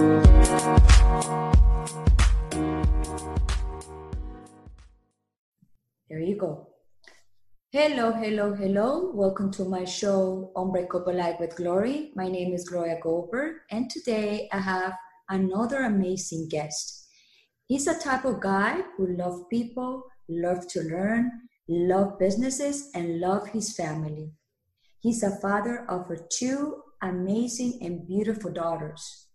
There you go. Hello, hello, hello. Welcome to my show, Unbreakable Life with Glory. My name is Gloria Goldberg, and today I have another amazing guest. He's a type of guy who loves people, loves to learn, loves businesses, and loves his family. He's a father of two amazing and beautiful daughters.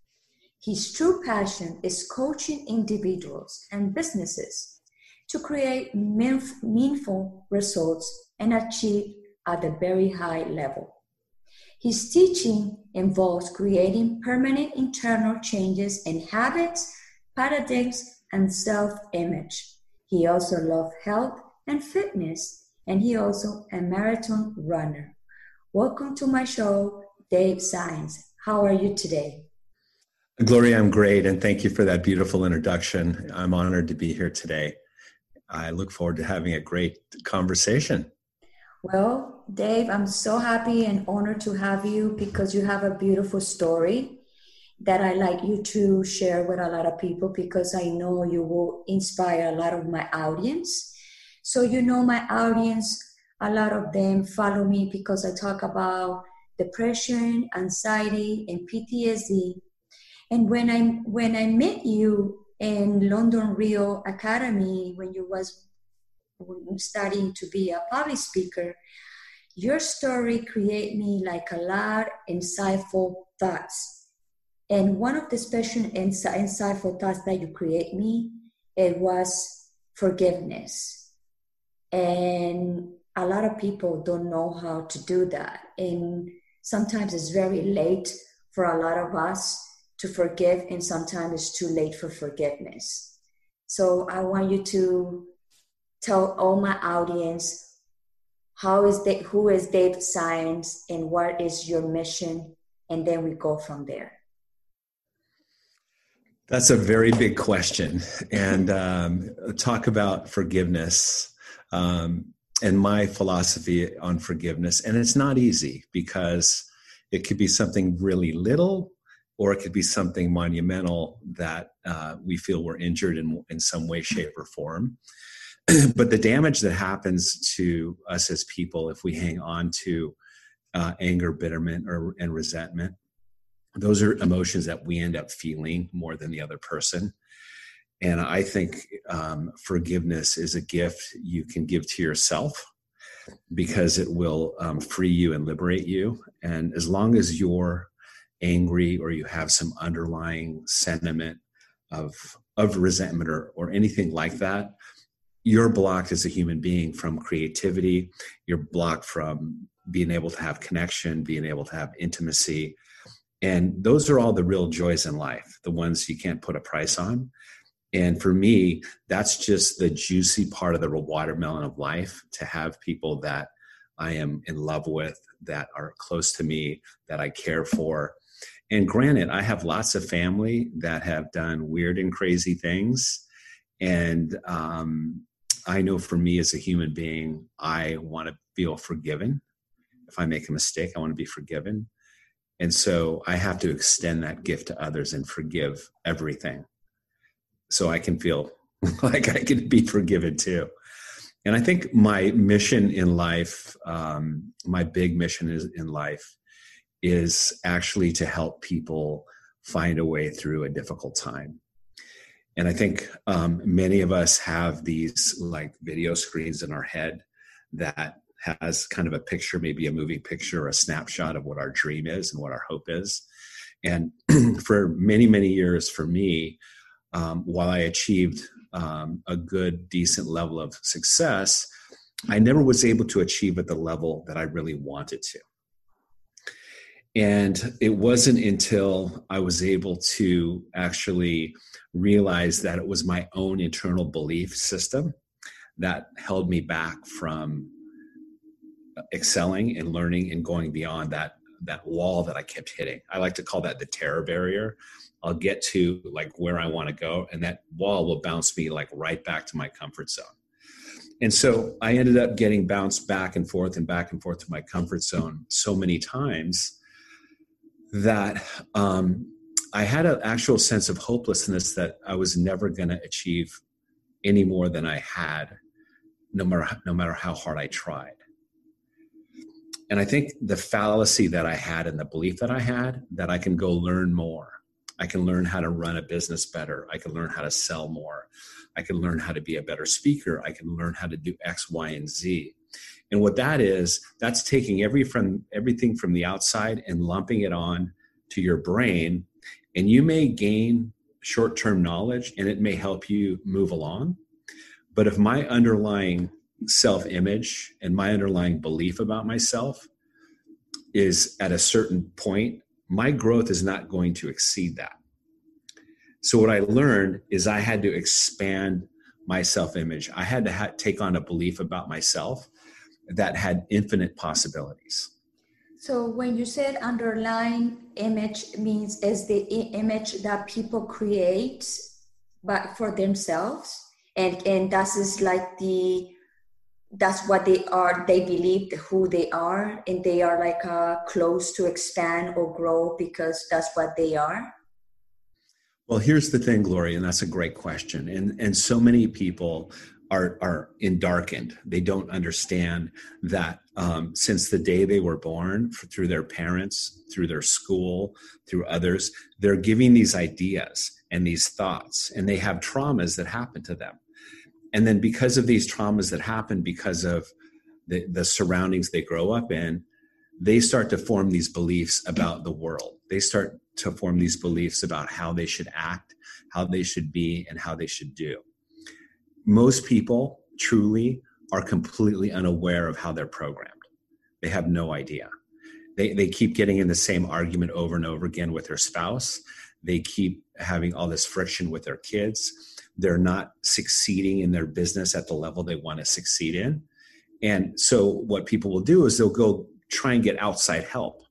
His true passion is coaching individuals and businesses to create meaningful results and achieve at a very high level. His teaching involves creating permanent internal changes in habits, paradigms, and self image. He also loves health and fitness, and he also a marathon runner. Welcome to my show, Dave Science. How are you today? Gloria, I'm great, and thank you for that beautiful introduction. I'm honored to be here today. I look forward to having a great conversation. Well, Dave, I'm so happy and honored to have you because you have a beautiful story that I like you to share with a lot of people because I know you will inspire a lot of my audience. So, you know, my audience, a lot of them follow me because I talk about depression, anxiety, and PTSD. And when I when I met you in London Rio Academy when you was studying to be a public speaker, your story create me like a lot insightful thoughts. And one of the special insightful thoughts that you create me, it was forgiveness. And a lot of people don't know how to do that. And sometimes it's very late for a lot of us to forgive, and sometimes it's too late for forgiveness. So I want you to tell all my audience how is that who is Dave Science and what is your mission, and then we go from there. That's a very big question, and um, talk about forgiveness. Um, and my philosophy on forgiveness. And it's not easy because it could be something really little or it could be something monumental that uh, we feel we're injured in, in some way, shape, or form. but the damage that happens to us as people if we hang on to uh, anger, bitterment, or, and resentment, those are emotions that we end up feeling more than the other person. And I think um, forgiveness is a gift you can give to yourself because it will um, free you and liberate you. And as long as you're angry or you have some underlying sentiment of of resentment or, or anything like that, you're blocked as a human being from creativity. You're blocked from being able to have connection, being able to have intimacy. And those are all the real joys in life, the ones you can't put a price on. And for me, that's just the juicy part of the watermelon of life to have people that I am in love with, that are close to me, that I care for. And granted, I have lots of family that have done weird and crazy things. And um, I know for me as a human being, I want to feel forgiven. If I make a mistake, I want to be forgiven. And so I have to extend that gift to others and forgive everything so I can feel like I can be forgiven too. And I think my mission in life, um, my big mission is in life, is actually to help people find a way through a difficult time. And I think um, many of us have these like video screens in our head that has kind of a picture, maybe a moving picture or a snapshot of what our dream is and what our hope is. And for many, many years, for me, um, while I achieved um, a good, decent level of success, I never was able to achieve at the level that I really wanted to. And it wasn't until I was able to actually realize that it was my own internal belief system that held me back from excelling and learning and going beyond that that wall that I kept hitting. I like to call that the terror barrier. I'll get to like where I want to go, and that wall will bounce me like right back to my comfort zone. And so I ended up getting bounced back and forth and back and forth to my comfort zone so many times that um, I had an actual sense of hopelessness that I was never going to achieve any more than I had, no matter no matter how hard I tried. And I think the fallacy that I had and the belief that I had that I can go learn more, I can learn how to run a business better, I can learn how to sell more, I can learn how to be a better speaker, I can learn how to do X, Y, and Z. And what that is, that's taking every from everything from the outside and lumping it on to your brain. And you may gain short term knowledge and it may help you move along. But if my underlying self image and my underlying belief about myself is at a certain point, my growth is not going to exceed that. So, what I learned is I had to expand my self image. I had to ha- take on a belief about myself that had infinite possibilities. So when you said underlying image means is the image that people create but for themselves and and that is like the that's what they are they believe who they are and they are like uh, close to expand or grow because that's what they are well here's the thing gloria and that's a great question and and so many people are are in darkened. They don't understand that um, since the day they were born, through their parents, through their school, through others, they're giving these ideas and these thoughts, and they have traumas that happen to them. And then because of these traumas that happen, because of the, the surroundings they grow up in, they start to form these beliefs about the world. They start to form these beliefs about how they should act, how they should be, and how they should do most people truly are completely unaware of how they're programmed. They have no idea. They, they keep getting in the same argument over and over again with their spouse. They keep having all this friction with their kids. They're not succeeding in their business at the level they want to succeed in. And so, what people will do is they'll go try and get outside help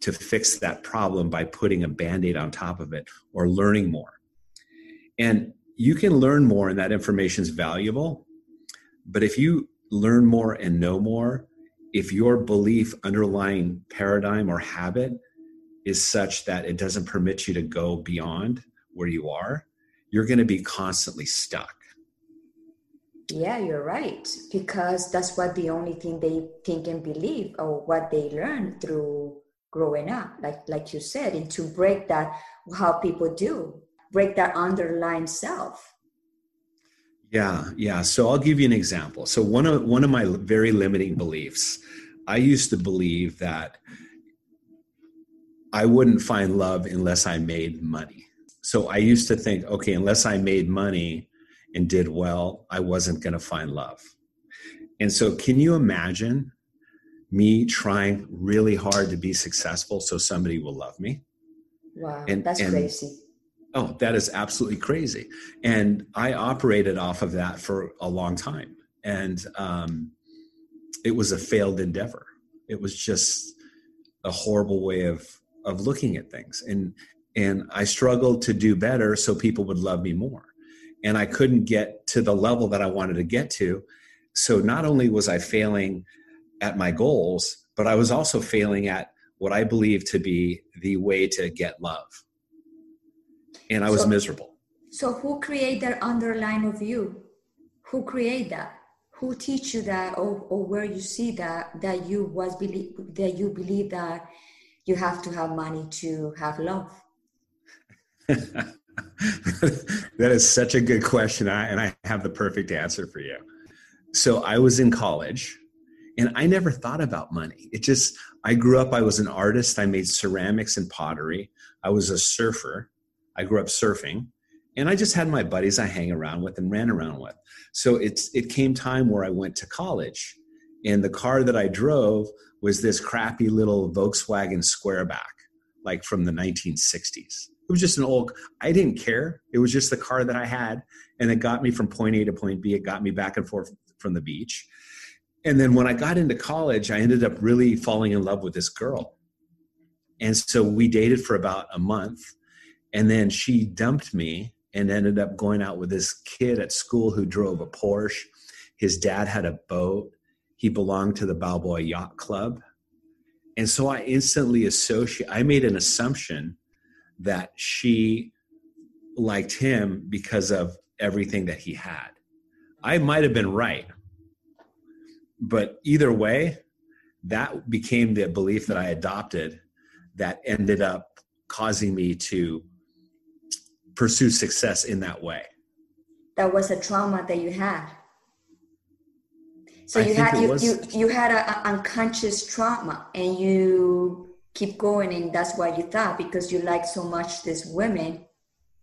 to fix that problem by putting a band aid on top of it or learning more. And you can learn more and that information is valuable but if you learn more and know more if your belief underlying paradigm or habit is such that it doesn't permit you to go beyond where you are you're going to be constantly stuck. Yeah you're right because that's what the only thing they think and believe or what they learn through growing up like like you said and to break that how people do break that underlying self. Yeah yeah. So i'll give you an example. So one of one of my very limiting beliefs i used to believe that i wouldn't find love unless i made money. So i used to think okay unless i made money and did well i wasn't going to find love. And so can you imagine me trying really hard to be successful so somebody will love me? Wow and, that's and, crazy Oh, that is absolutely crazy. And I operated off of that for a long time. And um, it was a failed endeavor. It was just a horrible way of of looking at things. And and I struggled to do better so people would love me more. And I couldn't get to the level that I wanted to get to. So not only was I failing at my goals, but I was also failing at what I believe to be the way to get love and I was so, miserable. So who create that underline of you? Who create that? Who teach you that, or, or where you see that that you was believe that you believe that you have to have money to have love? that is such a good question, I, and I have the perfect answer for you. So I was in college, and I never thought about money. It just I grew up. I was an artist. I made ceramics and pottery. I was a surfer. I grew up surfing, and I just had my buddies I hang around with and ran around with. So it's it came time where I went to college, and the car that I drove was this crappy little Volkswagen Squareback, like from the 1960s. It was just an old. I didn't care. It was just the car that I had, and it got me from point A to point B. It got me back and forth from the beach. And then when I got into college, I ended up really falling in love with this girl. And so we dated for about a month and then she dumped me and ended up going out with this kid at school who drove a Porsche. His dad had a boat. He belonged to the Balboa Yacht Club. And so I instantly associate, I made an assumption that she liked him because of everything that he had. I might have been right. But either way, that became the belief that I adopted that ended up causing me to pursue success in that way. That was a trauma that you had. So I you had you, was... you you had an unconscious trauma and you keep going and that's why you thought because you like so much this woman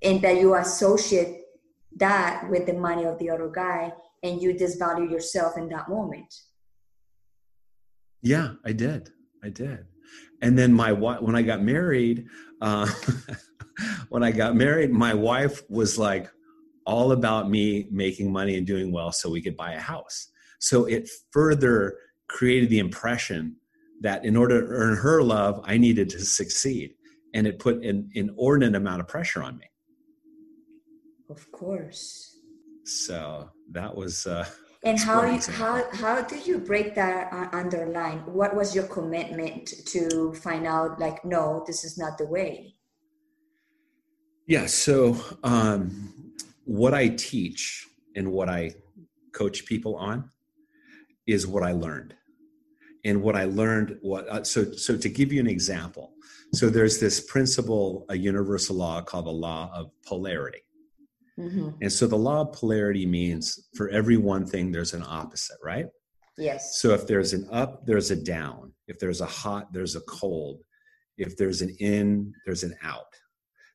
and that you associate that with the money of the other guy and you disvalue yourself in that moment yeah i did i did and then my wife when i got married uh, when i got married my wife was like all about me making money and doing well so we could buy a house so it further created the impression that in order to earn her love i needed to succeed and it put an inordinate amount of pressure on me of course. So that was. Uh, and how you, how how did you break that underline? What was your commitment to find out? Like, no, this is not the way. Yeah. So um, what I teach and what I coach people on is what I learned, and what I learned. What uh, so so to give you an example. So there's this principle, a universal law called the law of polarity Mm-hmm. And so the law of polarity means for every one thing, there's an opposite, right? Yes. So if there's an up, there's a down. If there's a hot, there's a cold. If there's an in, there's an out.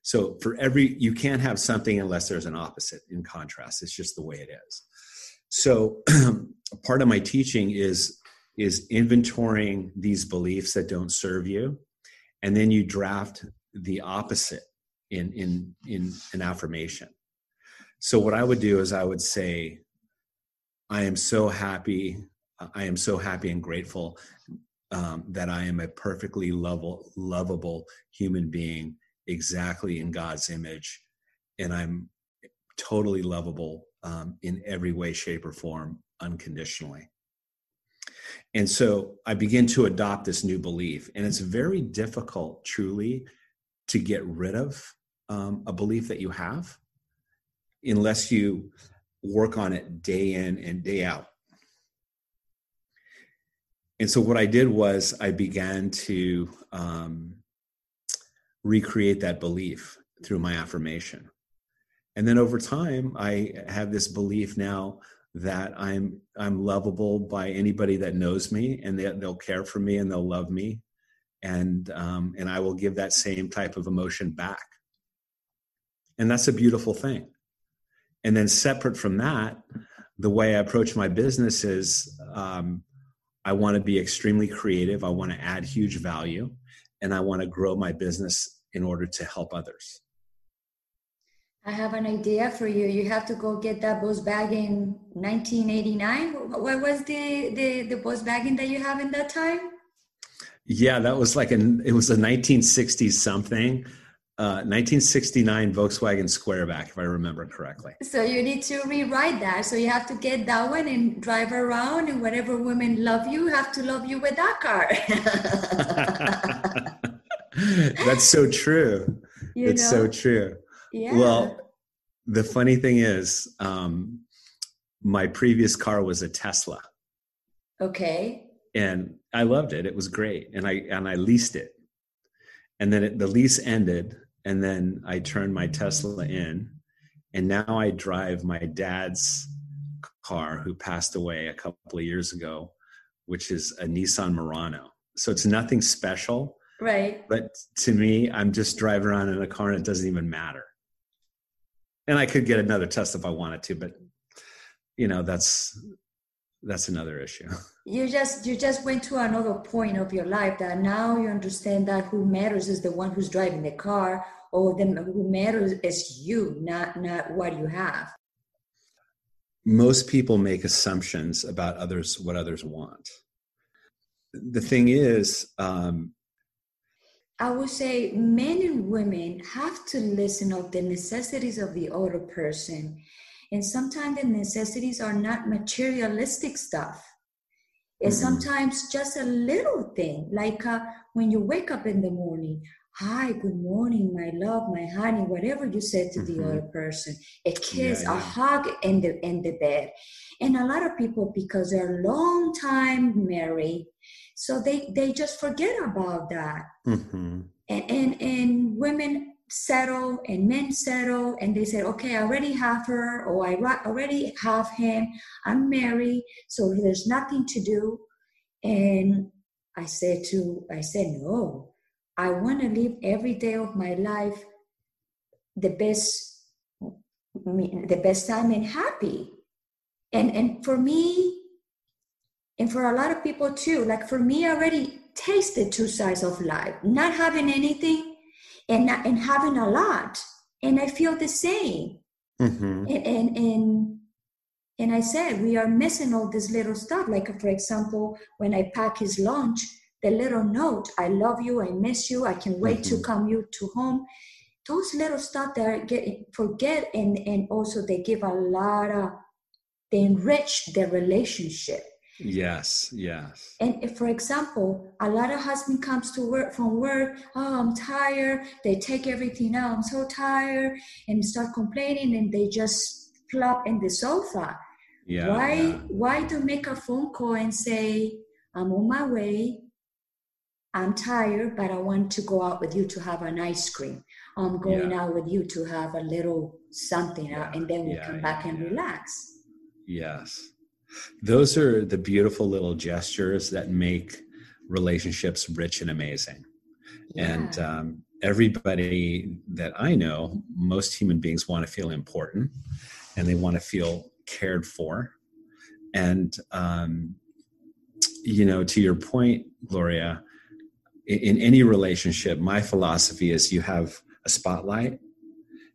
So for every, you can't have something unless there's an opposite in contrast. It's just the way it is. So part of my teaching is is inventorying these beliefs that don't serve you and then you draft the opposite in in in an affirmation so what I would do is I would say, I am so happy. I am so happy and grateful um, that I am a perfectly lovable, lovable human being, exactly in God's image, and I'm totally lovable um, in every way, shape, or form, unconditionally. And so I begin to adopt this new belief, and it's very difficult, truly, to get rid of um, a belief that you have unless you work on it day in and day out. And so what I did was I began to um, recreate that belief through my affirmation. And then over time, I have this belief now that I'm I'm lovable by anybody that knows me, and they, will care for me and they'll love me, and um, and I will give that same type of emotion back. And that's a beautiful thing. And then separate from that, the way I approach my business is um, I want to be extremely creative. I want to add huge value, and I want to grow my business in order to help others. I have an idea for you. You have to go get that Volkswagen 1989. What was the the the Volkswagen that you have in that time? Yeah, that was like an it was a 1960s something. Uh, 1969 uh, Volkswagen Squareback, if I remember correctly. So you need to rewrite that. So you have to get that one and drive around, and whatever women love you, have to love you with that car. That's so true. You it's know? so true. Yeah. Well, the funny thing is, um, my previous car was a Tesla. Okay. And I loved it. It was great, and I and I leased it and then it, the lease ended and then I turned my Tesla in, and now I drive my dad's car, who passed away a couple of years ago, which is a Nissan Murano. So it's nothing special, right? But to me, I'm just driving around in a car, and it doesn't even matter. And I could get another test if I wanted to, but you know that's that's another issue you just you just went to another point of your life that now you understand that who matters is the one who's driving the car or the who matters is you, not not what you have. Most people make assumptions about others, what others want. The thing is, um, I would say men and women have to listen of the necessities of the other person. And sometimes the necessities are not materialistic stuff. It's mm-hmm. sometimes just a little thing, like uh, when you wake up in the morning, hi, good morning, my love, my honey, whatever you said to mm-hmm. the other person, a kiss, yeah, yeah. a hug in the in the bed. And a lot of people, because they're long time married, so they they just forget about that. Mm-hmm. And and and women settle and men settle and they say okay i already have her or i already have him i'm married so there's nothing to do and i said to i said no i want to live every day of my life the best the best time and happy. And and for me and for a lot of people too like for me i already tasted two sides of life not having anything and not, and having a lot. And i feel the same. Mm-hmm. and, and and and i said we are missing all this little stuff. Like for example when i pack his lunch the little note i love you i miss you i can wait mm-hmm. to come you to home those little stuff that I get forget and and also they give a lot of they enrich the relationship Yes, yes. And if, for example, a lot of husband comes to work from work, oh, I'm tired. They take everything out. I'm so tired, and start complaining, and they just plop in the sofa. Yeah. Why? Yeah. Why do make a phone call and say, I'm on my way. I'm tired, but I want to go out with you to have an ice cream. I'm going yeah. out with you to have a little something, yeah. and then we come back and relax. Yes those are the beautiful little gestures that make relationships rich and amazing. Yeah. And um, everybody that I know, most human beings want to feel important and they want to feel cared for. And, um, you know, to your point, Gloria, in, any relationship, my philosophy is you have a spotlight,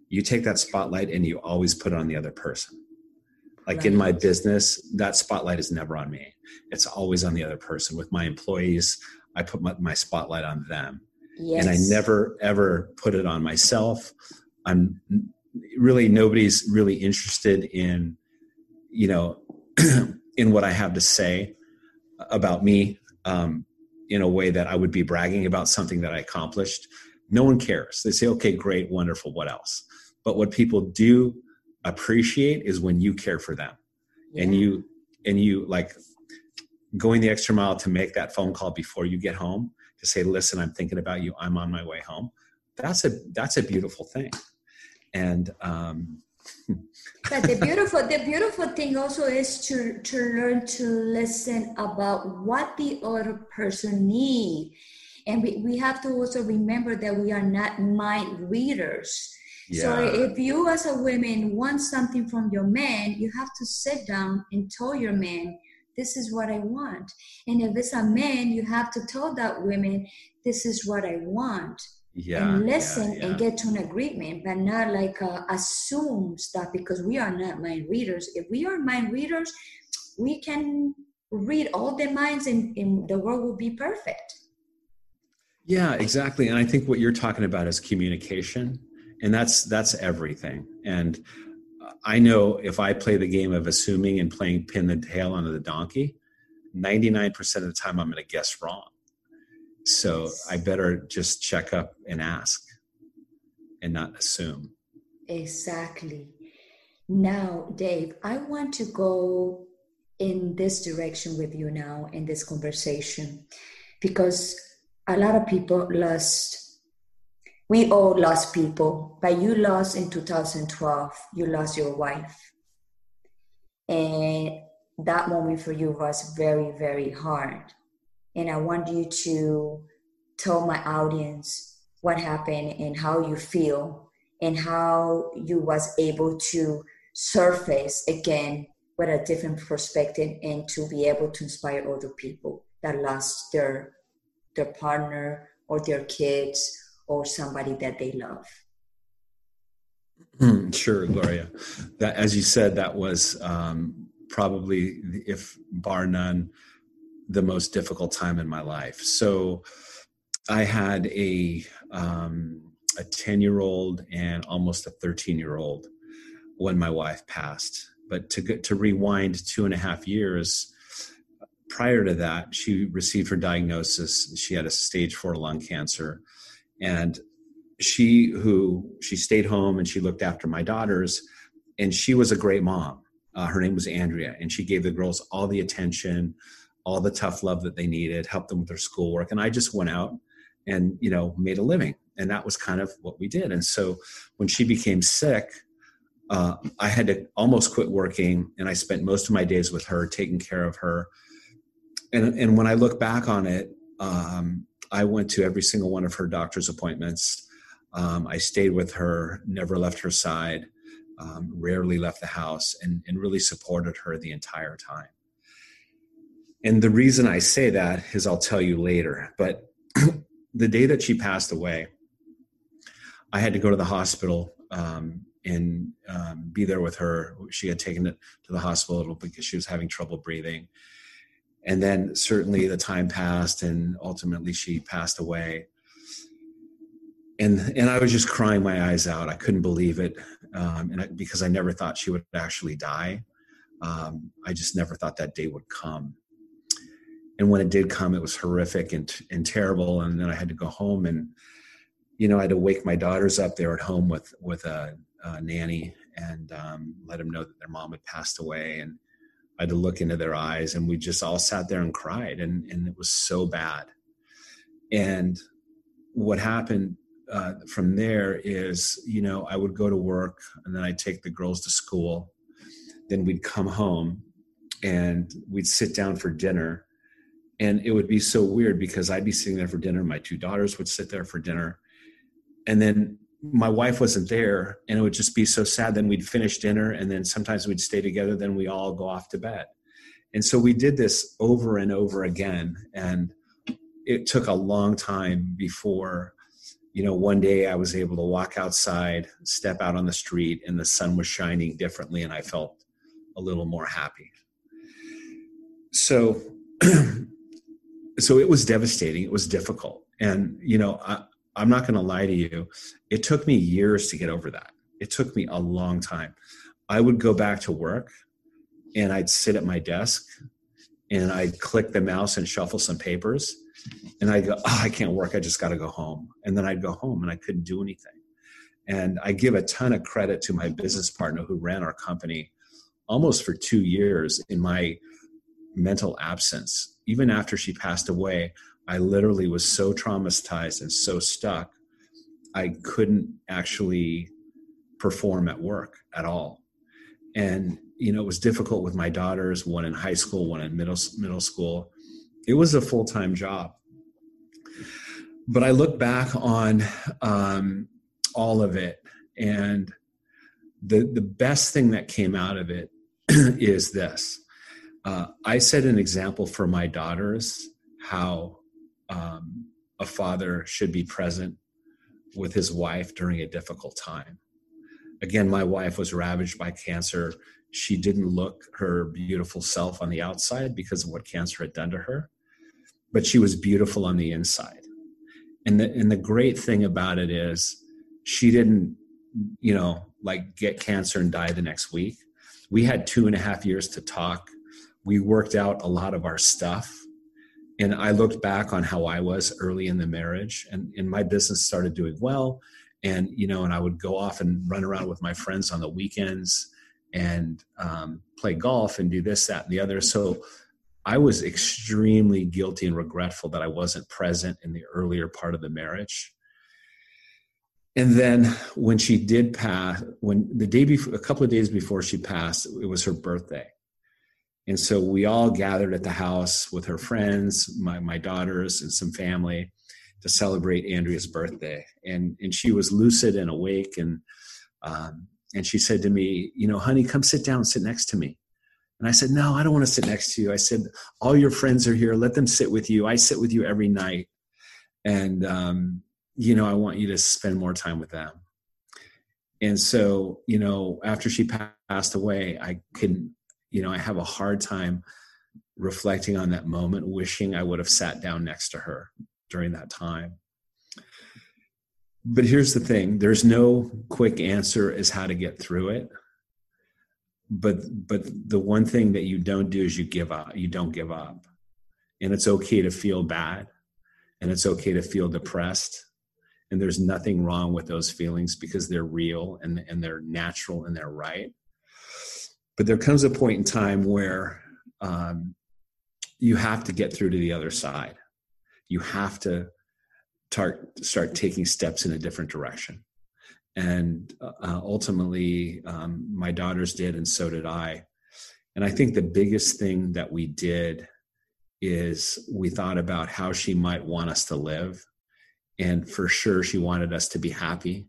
you take that spotlight and you always put it on the other person like right. in my business, that spotlight is never on me. It's always on the other person. With my employees, I put my, my spotlight on them. Yes. And I never ever put it on myself. I'm really nobody's really interested in, you know, in what I have to say about me um, in a way that I would be bragging about something that I accomplished. No one cares. They say, okay, great, wonderful, what else? But what people do appreciate is when you care for them yeah. and you and you like going the extra mile to make that phone call before you get home to say listen i'm thinking about you i'm on my way home that's a that's a beautiful thing and um but the beautiful the beautiful thing also is to to learn to listen about what the other person need and we, we have to also remember that we are not mind readers yeah. So if you as a woman want something from your man, you have to sit down and tell your man, this is what I want. And if it's a man, you have to tell that woman, this is what I want. Yeah, and listen yeah, yeah. and get to an agreement, but not like uh, assume stuff because we are not mind readers. If we are mind readers, we can read all the minds and, and the world will be perfect. Yeah, exactly. And I think what you're talking about is communication and that's that's everything and i know if i play the game of assuming and playing pin the tail onto the donkey 99% of the time i'm going to guess wrong so i better just check up and ask and not assume exactly now dave i want to go in this direction with you now in this conversation because a lot of people lost we all lost people, but you lost in 2012, you lost your wife. And that moment for you was very, very hard. And I want you to tell my audience what happened and how you feel and how you was able to surface again with a different perspective and to be able to inspire other people that lost their their partner or their kids or somebody that they love. Hmm, sure, Gloria. That, as you said, that was um, probably, if bar none, the most difficult time in my life. So, I had a um, a ten year old and almost a thirteen year old when my wife passed. But to to rewind two and a half years, prior to that, she received her diagnosis. She had a stage four lung cancer. And she who she stayed home and she looked after my daughters and she was a great mom uh, her name was andrea and she gave the girls all the attention all the tough love that they needed helped them with their schoolwork and i just went out and you know made a living and that was kind of what we did. And so when she became sick uh, i had to almost quit working and i spent most of my days with her taking care of her. And, and when i look back on it um, i went to every single one of her doctor's appointments. Um, I stayed with her, never left her side, um, rarely left the house, and, and really supported her the entire time. And the reason I say that is I'll tell you later. But the day that she passed away, I had to go to the hospital um, and um, be there with her. She had taken it to the hospital because she was having trouble breathing. And then certainly the time passed, and ultimately she passed away and and I was just crying my eyes out. I couldn't believe it, um, and I, because I never thought she would actually die. Um, I just never thought that day would come. And when it did come, it was horrific and and terrible. And then I had to go home, and you know, I had to wake my daughters up. They were at home with with a, a nanny, and um, let them know that their mom had passed away. And I had to look into their eyes, and we just all sat there and cried, and and it was so bad. And what happened uh, from there is, you know, I would go to work and then I'd take the girls to school. Then we'd come home and we'd sit down for dinner. And it would be so weird because I'd be sitting there for dinner. My two daughters would sit there for dinner. And then my wife wasn't there. And it would just be so sad. Then we'd finish dinner and then sometimes we'd stay together. Then we all go off to bed. And so we did this over and over again. And it took a long time before you know, one day I was able to walk outside, step out on the street, and the sun was shining differently, and I felt a little more happy. So, so it was devastating. It was difficult, and you know, I, I'm not going to lie to you. It took me years to get over that. It took me a long time. I would go back to work, and I'd sit at my desk, and I'd click the mouse and shuffle some papers and I go, oh, I can't work. I just got to go home. And then I'd go home and I couldn't do anything. And I give a ton of credit to my business partner who ran our company almost for two years in my mental absence. Even after she passed away, I literally was so traumatized and so stuck, I couldn't actually perform at work at all. And you know, it was difficult with my daughters, one in high school, one in middle middle school it was a full time job. But I look back on um, all of it, and the the best thing that came out of it is this. Uh, I set an example for my daughters how um, a father should be present with his wife during a difficult time. Again, my wife was ravaged by cancer. She didn't look her beautiful self on the outside because of what cancer had done to her but she was beautiful on the inside. And the and the great thing about it is she didn't, you know, like get cancer and die the next week. We had two and a half years to talk. We worked out a lot of our stuff. And I looked back on how I was early in the marriage and, and my business started doing well. And, you know, and I would go off and run around with my friends on the weekends and um, play golf and do this, that, and the other. So I was extremely guilty and regretful that I wasn't present in the earlier part of the marriage. And then when she did pass, when the day before, a couple of days before she passed, it was her birthday. And so we all gathered at the house with her friends, my, my daughters, and some family to celebrate Andrea's birthday. And, and she was lucid and awake. And, um, and she said to me, You know, honey, come sit down, sit next to me. And I said, No, I don't want to sit next to you. I said, All your friends are here. Let them sit with you. I sit with you every night. And, um, you know, I want you to spend more time with them. And so, you know, after she passed away, I couldn't, you know, I have a hard time reflecting on that moment, wishing I would have sat down next to her during that time. But here's the thing there's no quick answer as how to get through it. But but the one thing that you don't do is you give up you don't give up. And it's okay to feel bad and it's okay to feel depressed and there's nothing wrong with those feelings because they're real and, and they're natural and they're right but there comes a point in time where um, you have to get through to the other side. You have to tar- start taking steps in a different direction. And uh, ultimately um, my daughters did and so did i. And i think the biggest thing that we did is we thought about how she might want us to live. And for sure she wanted us to be happy.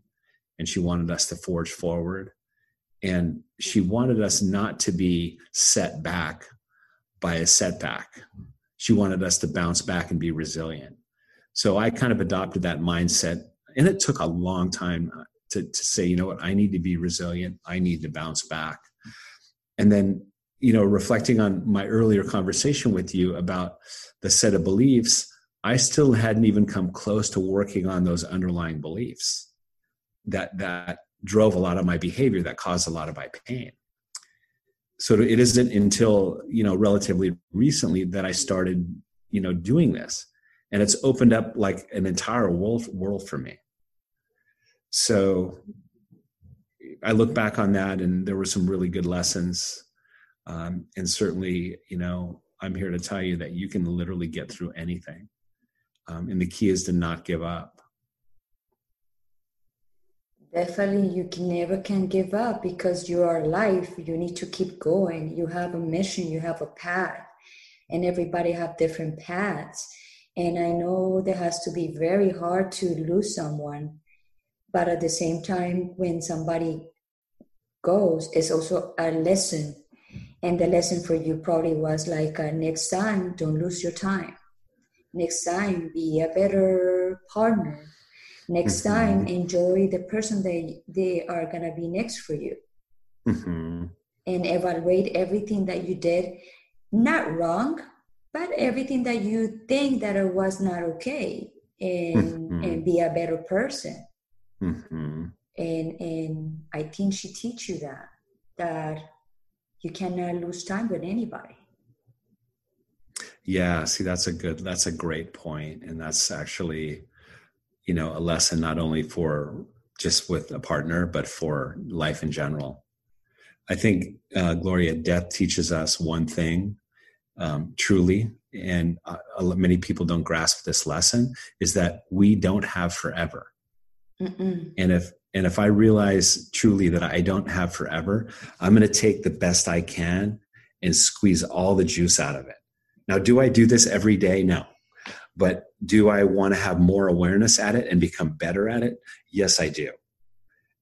And she wanted us to forge forward and she wanted us not to be set back by a setback. She wanted us to bounce back and be resilient. So i kind of adopted that mindset and it took a long time uh, to, to say you know what? I need to be resilient. I need to bounce back. And then you know reflecting on my earlier conversation with you about the set of beliefs I still hadn't even come close to working on those underlying beliefs. That that drove a lot of my behavior that caused a lot of my pain. So it isn't until, you know, relatively recently that I started, you know, doing this. And it's opened up like an entire world world for me. So I look back on that and there were some really good lessons. Um, and certainly, you know, I'm here to tell you that you can literally get through anything um, and the key is to not give up definitely you can never can give up because you are alive you need to keep going. You have a mission. You have a path. And everybody have different paths. And i know that has to be very hard to lose someone. But at the same time when somebody goes it's also a lesson. And the lesson for you probably was like uh, next time don't lose your time. Next time be a better partner next mm-hmm. time enjoy the person they they are gonna be next for you mm-hmm. and evaluate everything that you did not wrong but everything that you think that it was not okay and mm-hmm. and be a better person mm-hmm. and and i think she teach you that that you cannot lose time with anybody yeah, see that's a good that's a great point and that's actually you know a lesson not only for just with a partner but for life in general. I think uh, Gloria death teaches us one thing um, truly and uh, many people don't grasp this lesson is that we don't have forever. Mm-mm. And if and if I realize truly that I don't have forever, I'm going to take the best I can and squeeze all the juice out of it. Now, do I do this every day? No. But do I want to have more awareness at it and become better at it? Yes, I do.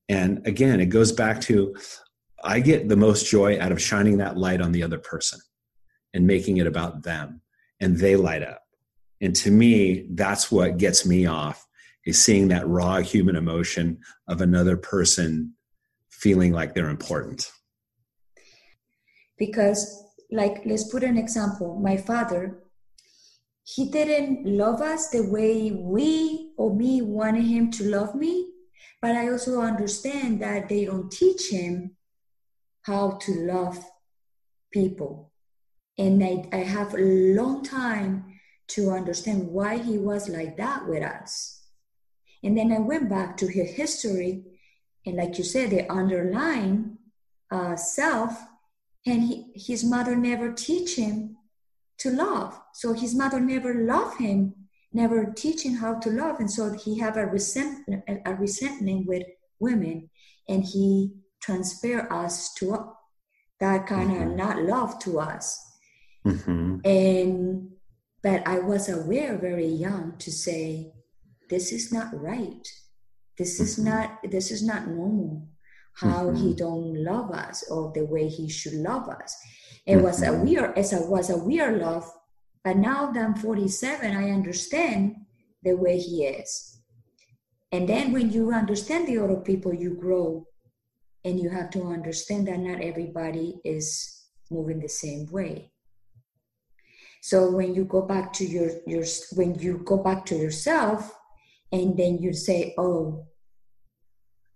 And again, it goes back to I get the most joy out of shining that light on the other person and making it about them, and they light up. And to me, that's what gets me off is seeing that raw human emotion of another person feeling like they're important. Because like let's put an example my father he didn't love us the way we or me wanted him to love me but i also understand that they don't teach him how to love people. And I, I have a long time to understand why he was like that with us. And then i went back to his history and like you said the underlying uh, self and he, his mother never teach him to love so his mother never loved him never teach him how to love and so he have a resentment a resentment with women and he transfer us to that kind mm-hmm. of not love to us mm-hmm. and but i was aware very young to say this is not right this mm-hmm. is not this is not normal how mm-hmm. he don't love us or the way he should love us. It mm-hmm. was a mm-hmm. weird, it was a weird love, but now that I'm 47, I understand the way he is. And then when you understand the other people, you grow, and you have to understand that not everybody is moving the same way. So when you go back to your your when you go back to yourself, and then you say, "Oh,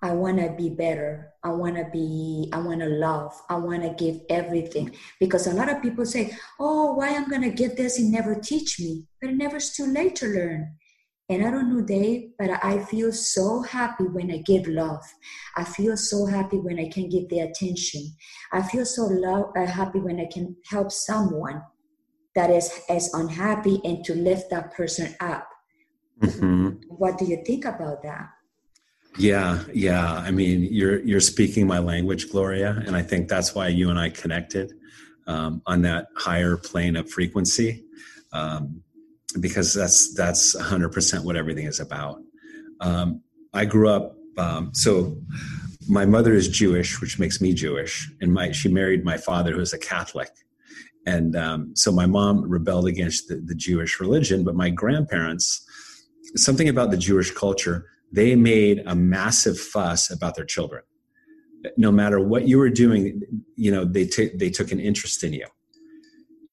I want to be better. I want to be, I want to love. I want to give everything. Because a lot of people say, oh, why I'm going to get this and never teach me. But it never's too late to learn. And I don't know, Dave, but I feel so happy when I give love. I feel so happy when I can give the attention. I feel so love, uh, happy when I can help someone that is, as unhappy and to lift that person up. Mm-hmm. What do you think about that? Yeah, yeah. I mean, you're you're speaking my language, Gloria, and I think that's why you and I connected um, on that higher plane of frequency, um, because that's that's 100% what everything is about. Um, I grew up um, so. My mother is Jewish, which makes me Jewish, and my she married my father, who is a Catholic, and um, so my mom rebelled against the, the Jewish religion. But my grandparents, something about the Jewish culture they made a massive fuss about their children. No matter what you were doing, you know, they, t- they took an interest in you.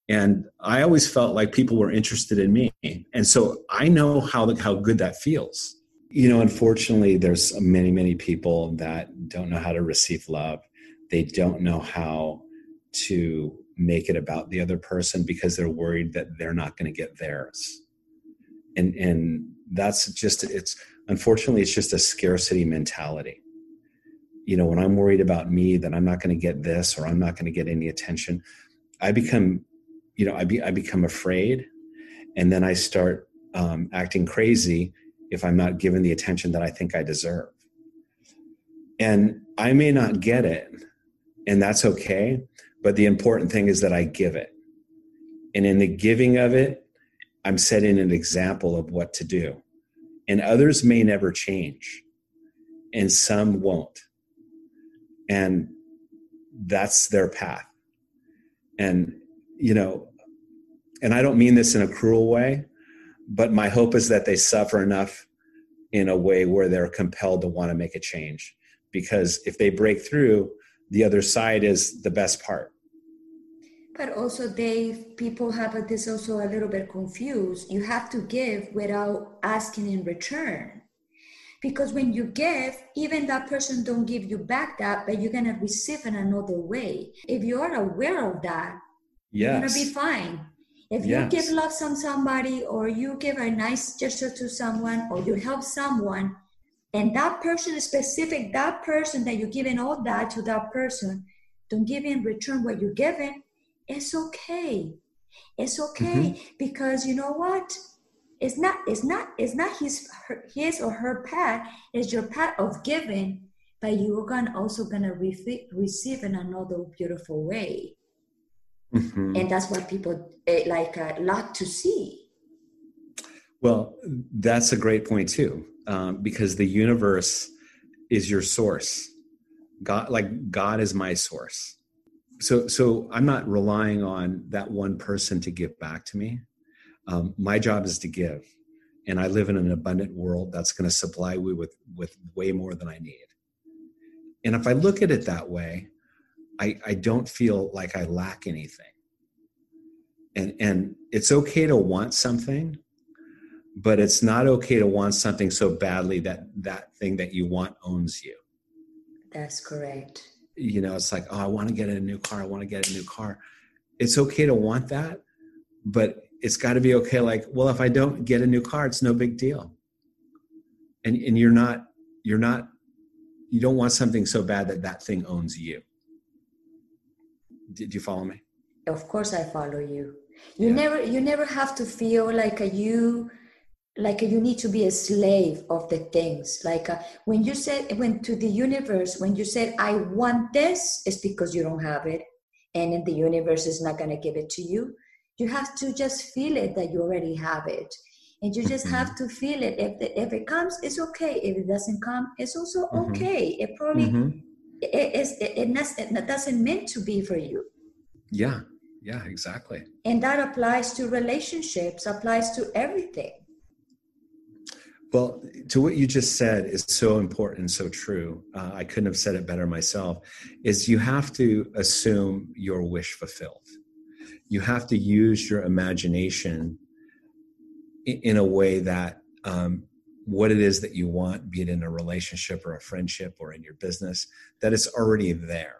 And I always felt like people were interested in me. And so I know how, how good that feels. You know, unfortunately, there's many, many people that don't know how to receive love. They don't know how to make it about the other person because they're worried that they're not going to get theirs. And, and that's just, it's, unfortunately it's just a scarcity mentality. You know when i'm worried about me that i'm not going to get this or i'm not going to get any attention. I become you know i, be, I become afraid and then i start um, acting crazy if i'm not given the attention that i think i deserve. And i may not get it and that's okay but the important thing is that i give it. And in the giving of it i'm setting an example of what to do and others may never change and some won't. And that's their path. And you know and i don't mean this in a cruel way but my hope is that they suffer enough in a way where they're compelled to want to make a change because if they break through the other side is the best part but also, Dave, people have this also a little bit confused. You have to give without asking in return. Because when you give, even that person don't give you back that, but you're gonna receive in another way. If you are aware of that, yes. you're gonna be fine. If you give love to somebody or you give a nice gesture to someone or you help someone, and that person is specific, that person that you're giving all that to that person, don't give in return what you're giving, it's okay. It's okay mm-hmm. because you know what? It's not it's not it's not his her, his or her path. It's your path of giving but you're gonna also gonna re- receive in another beautiful way. Mm-hmm. and that's what people eh, like uh, like to see. Well that's a great point too um, because the universe is your source. God like god is my source so so i'm not relying on that one person to give back to me. Um, my job is to give and i live in an abundant world that's going to supply me with with way more than i need. And if i look at it that way i i don't feel like i lack anything. And and it's okay to want something but it's not okay to want something so badly that that thing that you want owns you. That's correct you know it's like oh i want to get a new car i want to get a new car. It's okay to want that but it's got to be okay like well if i don't get a new car it's no big deal. And and you're not you're not you don't want something so bad that that thing owns you. Did you follow me? Of course i follow you. You yeah. never you never have to feel like a you like you need to be a slave of the things. Like uh, when you said went to the universe when you said i want this it's because you don't have it. And the universe is not going to give it to you. You have to just feel it that you already have it. And you just mm-hmm. have to feel it. If, the, if it comes it's okay. If it doesn't come it's also mm-hmm. okay. It probably mm-hmm. it, is it, it, it doesn't meant to be for you. Yeah. Yeah exactly. And that applies to relationships applies to everything well, to what you just said is so important and so true. Uh, I couldn't have said it better myself. Is you have to assume your wish fulfilled. You have to use your imagination in, a way that um, what it is that you want, be it in a relationship or a friendship or in your business, that it's already there.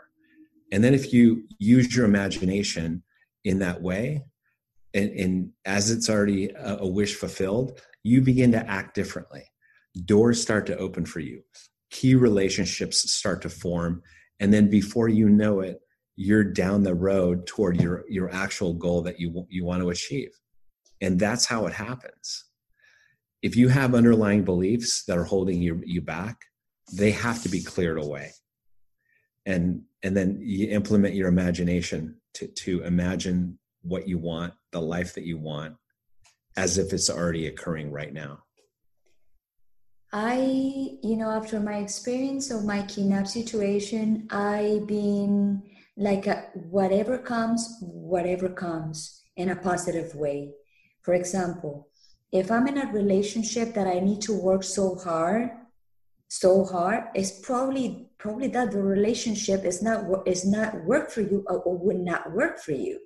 And then if you use your imagination in that way, and, and as it's already a, a wish fulfilled, you begin to act differently. Doors start to open for you, key relationships start to form. And then before you know it, you're down the road toward your, your actual goal that you, you want to achieve. And that's how it happens if you have underlying beliefs that are holding you, you back, they have to be cleared away. And and then you implement your imagination to, to imagine what you want, the life that you want, as if it's already occurring right now. I, you know, after my experience of my kidnap situation, I've been like a, whatever comes, whatever comes in a positive way. For example, if I'm in a relationship that I need to work so hard, so hard, it's probably probably that the relationship is not is not work for you or, or would not work for you.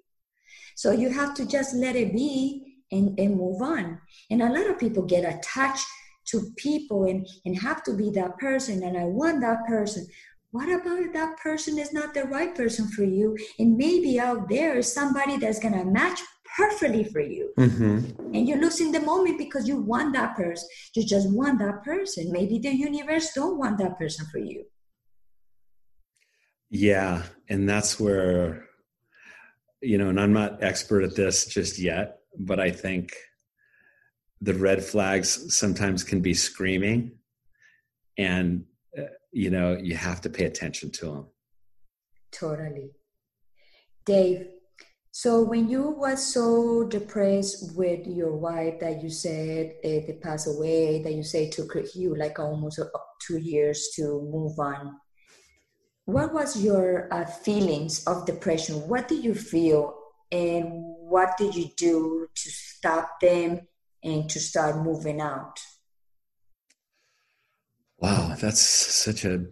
So you have to just let it be and, and move on. And a lot of people get attached to people and, and have to be that person and I want that person. What about if that person is not the right person for you? And maybe out there is somebody that's gonna match perfectly for you. Mm-hmm. And you're losing the moment because you want that person. You just want that person. Maybe the universe don't want that person for you. Yeah, and that's where you know, and I'm not expert at this just yet, but I think the red flags sometimes can be screaming and uh, you know, you have to pay attention to them. Totally. Dave, so when you was so depressed with your wife that you said uh, they passed away, that you say took you like almost two years to move on. What was your uh, feelings of depression? What did you feel, and what did you do to stop them and to start moving out? Wow, that's such a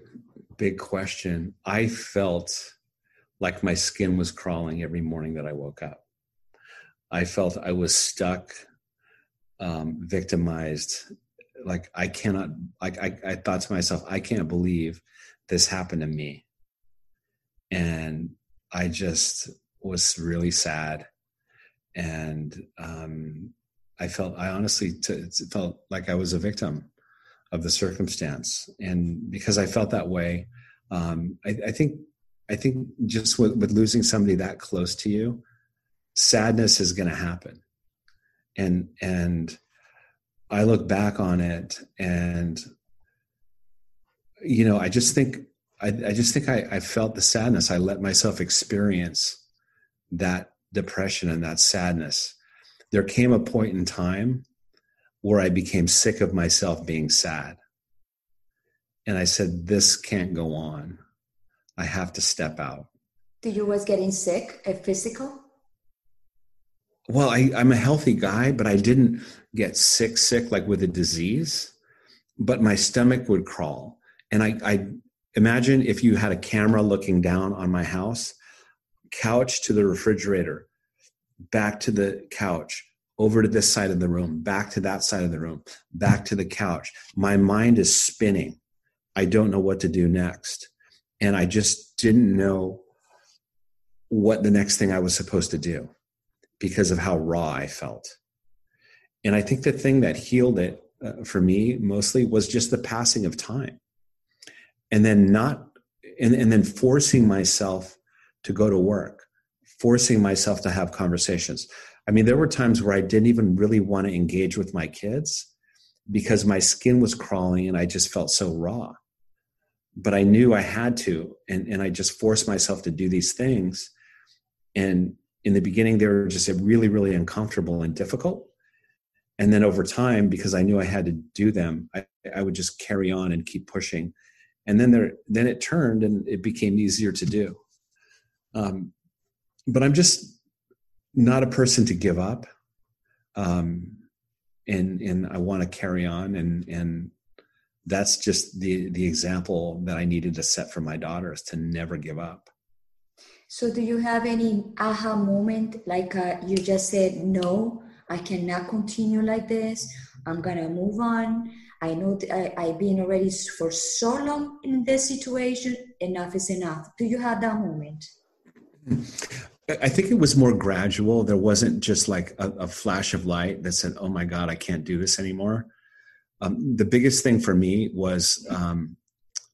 big question. I felt like my skin was crawling every morning that I woke up. I felt I was stuck, um, victimized. Like I cannot. Like I, I thought to myself, I can't believe this happened to me, and I just was really sad, and um, I felt. I honestly t- felt like I was a victim of the circumstance, and because I felt that way, um, I, I think I think just with, with losing somebody that close to you, sadness is going to happen. And, and I look back on it and, you know, I just think, I, I just think I, I felt the sadness. I let myself experience that depression and that sadness. There came a point in time where I became sick of myself being sad. And I said, this can't go on I have to step out. Do you was getting sick, a physical? Well, I, I'm a healthy guy, but I didn't get sick, sick like with a disease. But my stomach would crawl, and I, I imagine if you had a camera looking down on my house, couch to the refrigerator, back to the couch, over to this side of the room, back to that side of the room, back to the couch. My mind is spinning. I don't know what to do next and I just didn't know what the next thing I was supposed to do because of how raw I felt. And I think the thing that healed it uh, for me mostly was just the passing of time. And then not and, and then forcing myself to go to work, forcing myself to have conversations. I mean, there were times where I didn't even really want to engage with my kids because my skin was crawling and I just felt so raw but I knew I had to, and, and I just forced myself to do these things. And in the beginning, they were just uh, really, really uncomfortable and difficult. And then over time, because I knew I had to do them, I, I would just carry on and keep pushing. And then there, then it turned and it became easier to do. Um, but I'm just not a person to give up. Um, and and I want to carry on and and that's just the the example that I needed to set for my daughters to never give up. So, do you have any aha moment like uh, you just said, no, I cannot continue like this. I'm gonna move on. I know I, I've been already for so long in this situation. Enough is enough. Do you have that moment? I think it was more gradual. There wasn't just like a, a flash of light that said, "Oh my God, I can't do this anymore." Um, the biggest thing for me was um,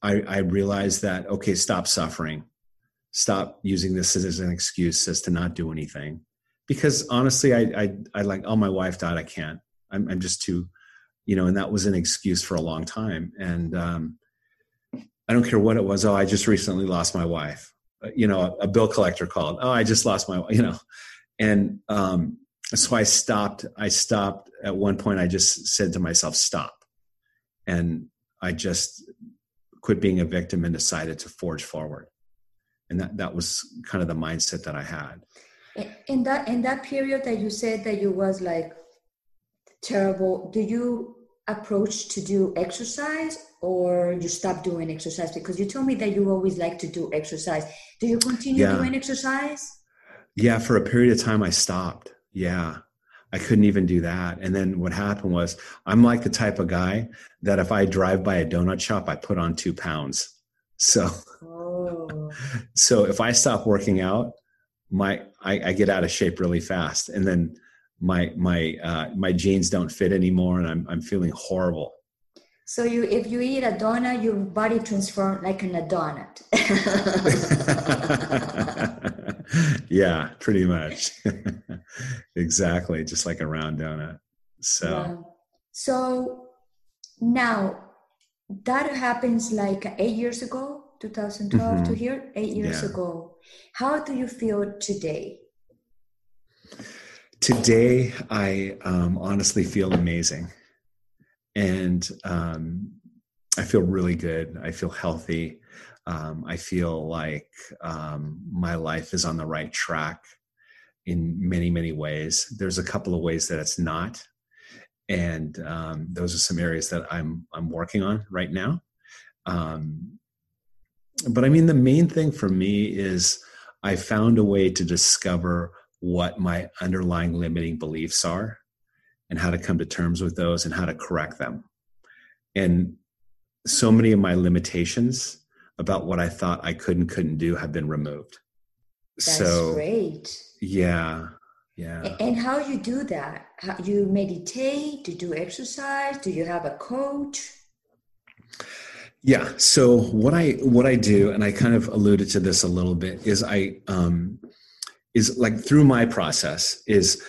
I, I realized that okay, stop suffering, stop using this as an excuse as to not do anything. Because honestly, I I, I like, oh, my wife died, I can't. I'm, I'm just too, you know, and that was an excuse for a long time. And um, I don't care what it was. Oh, I just recently lost my wife. Uh, you know, a, a bill collector called. Oh, I just lost my, you know, and um, so I stopped. I stopped at one point. I just said to myself, "Stop," and I just quit being a victim and decided to forge forward. And that that was kind of the mindset that I had. In that in that period that you said that you was like terrible, do you approach to do exercise or you stop doing exercise? Because you told me that you always like to do exercise. Do you continue yeah. doing exercise? Yeah, for a period of time I stopped. Yeah. I couldn't even do that. And then what happened was I'm like the type of guy that if I drive by a donut shop, I put on two pounds. So, oh. so if I stop working out, my I, I, get out of shape really fast, and then my my uh, my jeans don't fit anymore, and I'm I'm feeling horrible. So you, if you eat a donut, your body transforms like an a donut. yeah, pretty much. exactly, just like a round donut. So, yeah. so now that happens like eight years ago, 2012 mm-hmm. to here, eight years yeah. ago. How do you feel today? Today, I um, honestly feel amazing. And um, I feel really good. I feel healthy. Um, I feel like um, my life is on the right track in many, many ways. There's a couple of ways that it's not, and um, those are some areas that I'm I'm working on right now. Um, but I mean, the main thing for me is I found a way to discover what my underlying limiting beliefs are and how to come to terms with those and how to correct them. And so many of my limitations about what I thought I could and couldn't do have been removed. That's so, great. Yeah. Yeah. And how you do that? How you meditate? Do you do exercise? Do you have a coach? Yeah. So what I what I do, and I kind of alluded to this a little bit, is I um is like through my process is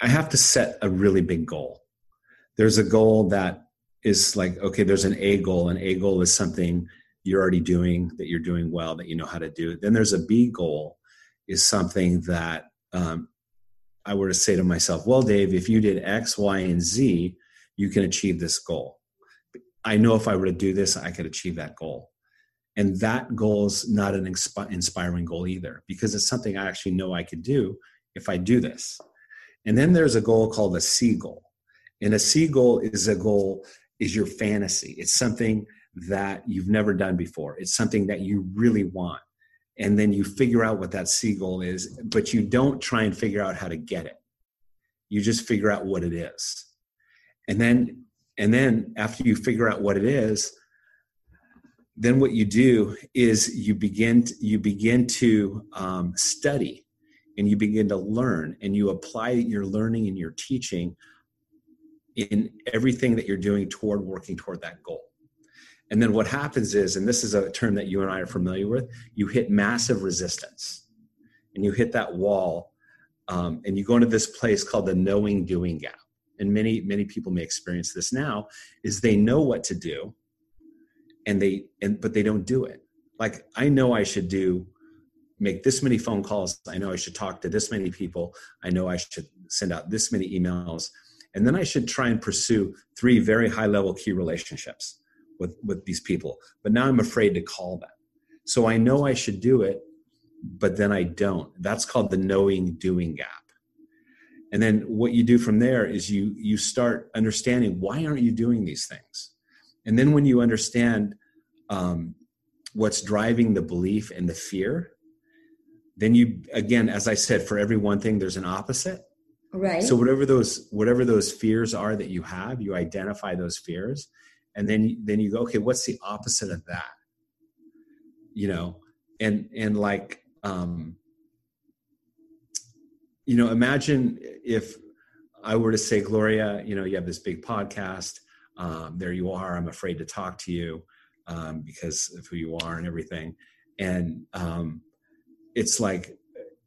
I have to set a really big goal. There's a goal that is like, okay, there's an A goal. An A goal is something you're already doing that you're doing well, that you know how to do. Then there's a B goal, is something that um, I were to say to myself, well, Dave, if you did X, Y, and Z, you can achieve this goal. I know if I were to do this, I could achieve that goal. And that goal is not an inspiring goal either, because it's something I actually know I could do if I do this. And then there's a goal called a C goal. And a C goal is a goal is your fantasy. It's something that you've never done before. It's something that you really want. And then you figure out what that C goal is, but you don't try and figure out how to get it. You just figure out what it is. And then and then after you figure out what it is, then what you do is you begin you begin to um, study and you begin to learn and you apply your learning and your teaching in everything that you're doing toward working toward that goal. And then what happens is, and this is a term that you and I are familiar with, you hit massive resistance and you hit that wall um, and you go into this place called the knowing doing gap. And many, many people may experience this now is they know what to do and they, and, but they don't do it. Like I know I should do make this many phone calls. I know I should talk to this many people. I know I should send out this many emails. And then I should try and pursue three very high level key relationships with, with these people. But now I'm afraid to call them. So I know I should do it, but then I don't. That's called the knowing doing gap. And then what you do from there is you you start understanding why aren't you doing these things? And then when you understand um, what's driving the belief and the fear, then you again as i said for every one thing there's an opposite. Right. So whatever those whatever those fears are that you have you identify those fears and then then you go okay what's the opposite of that? You know and and like um you know imagine if i were to say gloria you know you have this big podcast um, there you are. I'm afraid to talk to you um, because of who you are and everything. And um, it's like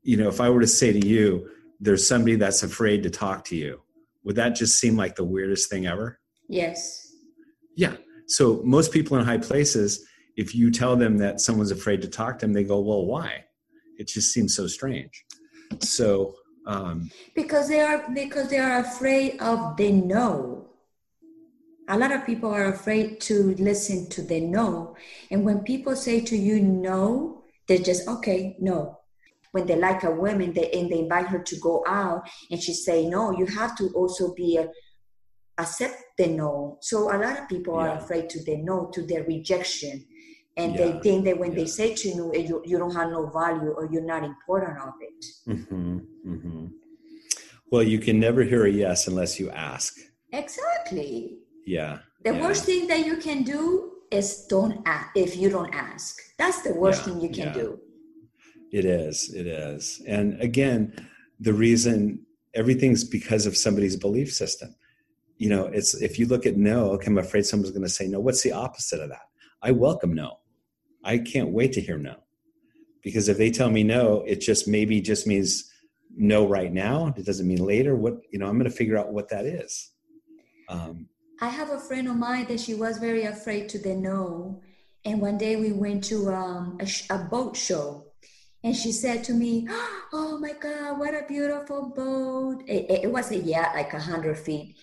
you know if i were to say to you there's somebody that's afraid to talk to you would that just seem like the weirdest thing ever? Yes. Yeah. So most people in high places if you tell them that someone's afraid to talk to them they go well why? It just seems so strange. So um, because they are because they are afraid of the no a lot of people are afraid to listen to the no and when people say to you no they're just okay no when they like a woman they, and they invite her to go out and she say no you have to also be a, accept the no so a lot of people yeah. are afraid to the no to their rejection and yeah. they think that when yeah. they say to you, you you don't have no value or you're not important of it mm-hmm. Mm-hmm. well you can never hear a yes unless you ask exactly yeah the worst thing that you can do is don't ask if you don't ask that's the worst thing you can do it is. It is. And again, the reason everything's because of somebody's belief system. You know, it's if you look at no, okay, I'm afraid someone's going to say no. What's the opposite of that? I welcome no. I can't wait to hear no. Because if they tell me no, it just maybe just means no right now. It doesn't mean later. What, you know, I'm going to figure out what that is. Um, I have a friend of mine that she was very afraid to the no. And one day we went to um, a, a boat show and she said to me, "Oh my God, what a beautiful boat!" It, it was a yacht, like a hundred feet.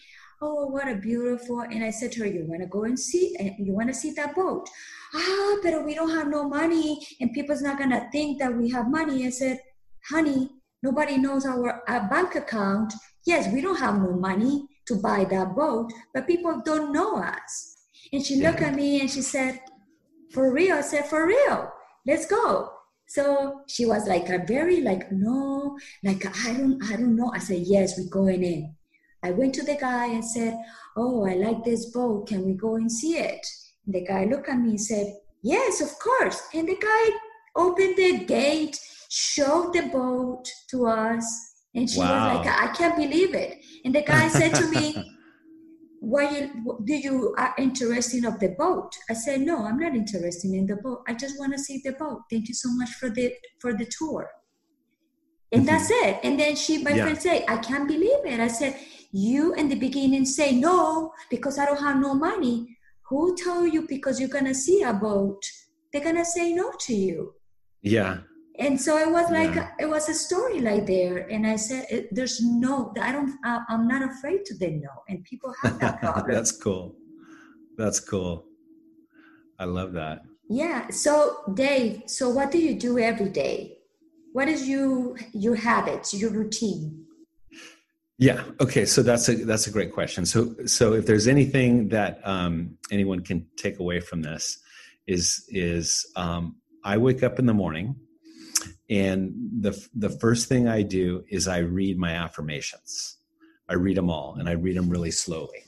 Oh, what a beautiful! And I said to her, "You want to go and see? You want to see that boat?" Ah, but we don't have no money, and people's not gonna think that we have money. I said, "Honey, nobody knows our, our bank account. Yes, we don't have no money to buy that boat, but people don't know us." And she looked at me and she said, "For real?" I said, "For real. Let's go." So she was like a very like no, like I don't I don't know. I said yes, we're going in. I went to the guy and said, oh, I like this boat. Can we go and see it? And the guy looked at me and said, yes, of course. And the guy opened the gate, showed the boat to us, and she wow. was like, I can't believe it. And the guy said to me, why you, do you are interested of the boat? I said no i'm not interested in the boat. I just want to see the boat. Thank you so much for the for the tour. And mm-hmm. that's it. And then she my yeah. friend said i can't believe it. I said you in the beginning say no because i don't have no money. Who told you because you're gonna see a boat? They're gonna say no to you. Yeah and so it was like yeah. it was a story like there. And i said there's no i don't i'm not afraid to say no. And people have that problem. That's cool. That's cool. I love that. Yeah. So dave so what do you do every day? What is you your habits your routine? Yeah. Okay. So that's a that's a great question. So so if there's anything that um, anyone can take away from this is is um, i wake up in the morning and the the first thing i do is i read my affirmations i read them all and i read them really slowly